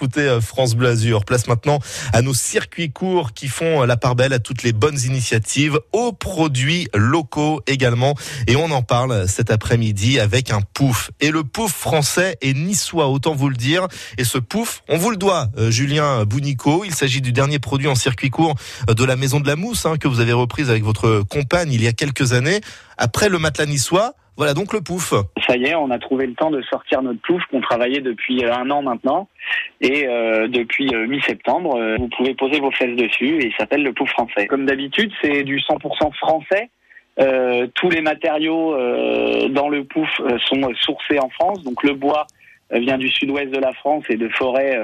Écoutez euh, France Bleu Azur, place maintenant à nos circuits courts qui font euh, la part belle à toutes les bonnes initiatives, aux produits locaux également. Et on en parle cet après-midi avec un pouf. Et le pouf français est niçois, autant vous le dire. Et ce pouf, on vous le doit, euh, Julien Bounico. Il s'agit du dernier produit en circuit court de la Maison de la Mousse hein, que vous avez reprise avec votre compagne il y a quelques années. Après le matelas niçois, voilà donc le pouf. Ça y est, on a trouvé le temps de sortir notre pouf qu'on travaillait depuis euh, un an maintenant. Et euh, depuis euh, mi-septembre, vous pouvez poser vos fesses dessus et il s'appelle le pouf français. Comme d'habitude, c'est du 100% français. tous les matériaux dans le pouf sont sourcés en France. Donc le bois vient du sud-ouest de la France et de forêts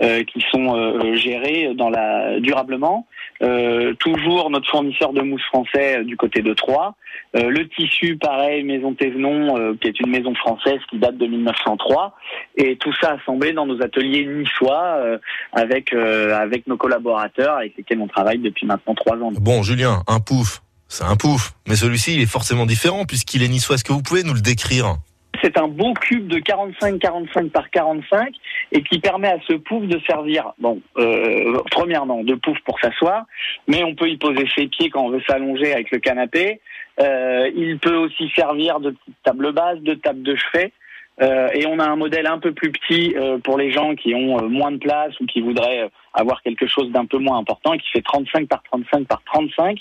euh, qui sont euh, gérés dans la durablement. Euh, toujours notre fournisseur de mousse français du côté de Troyes. le tissu, pareil, Maison Thévenon, qui est une maison française qui date de 1903. Et tout ça assemblé dans nos ateliers niçois avec avec nos collaborateurs avec lesquels on travaille depuis maintenant trois ans. Bon, Julien, un pouf, c'est un pouf, mais celui-ci il est forcément différent puisqu'il est niçois. Est-ce que vous pouvez nous le décrire? C'est un beau cube de 45-45 par 45 et qui permet à ce pouf de servir, bon, euh, premièrement, de pouf pour s'asseoir, mais on peut y poser ses pieds quand on veut s'allonger avec le canapé. Euh, il peut aussi servir de table basse, de table de chevet. Euh, et on a un modèle un peu plus petit euh, pour les gens qui ont euh, moins de place ou qui voudraient avoir quelque chose d'un peu moins important, qui fait 35 par 35 par 35.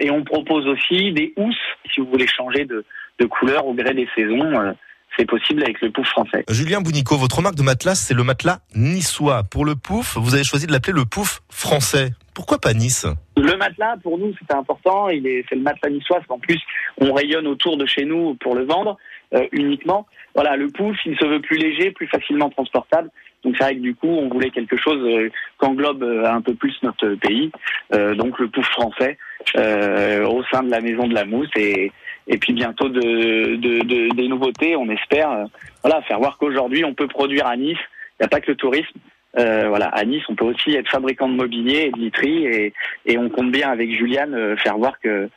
et on propose aussi des housses, si vous voulez changer de, de couleur au gré des saisons c'est possible avec le pouf français. Julien Bounico, votre marque de matelas, c'est le matelas niçois. Pour le pouf, vous avez choisi de l'appeler le pouf français. Pourquoi pas Nice Le matelas, pour nous, c'était important. Il est, c'est le matelas niçois. En plus, on rayonne autour de chez nous pour le vendre euh, uniquement. Voilà, le pouf, il se veut plus léger, plus facilement transportable. Donc c'est vrai que du coup, on voulait quelque chose euh, qu'englobe euh, un peu plus notre pays. donc le pouf français au sein de la maison de la mousse et, et puis bientôt de, de, des nouveautés. On espère, voilà, faire voir qu'aujourd'hui on peut produire à Nice. Il n'y a pas que le tourisme. Euh, voilà, à Nice, on peut aussi être fabricant de mobilier et de literie, et, et on compte bien avec Juliane euh, faire voir que,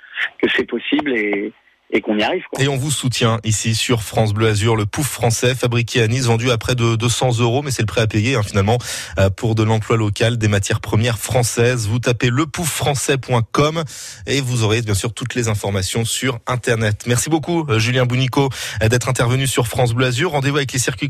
que c'est possible et, et qu'on on vous soutient ici sur France Bleu Azur, le pouf français fabriqué à Nice, vendu à près de 200 euros, mais c'est le prêt à payer hein, finalement euh, pour de l'emploi local, des matières premières françaises. Vous tapez lepouffrançais.com et vous aurez bien sûr toutes les informations sur Internet. Merci beaucoup Julien Bounico d'être intervenu sur France Bleu Azur. Rendez-vous avec les circuits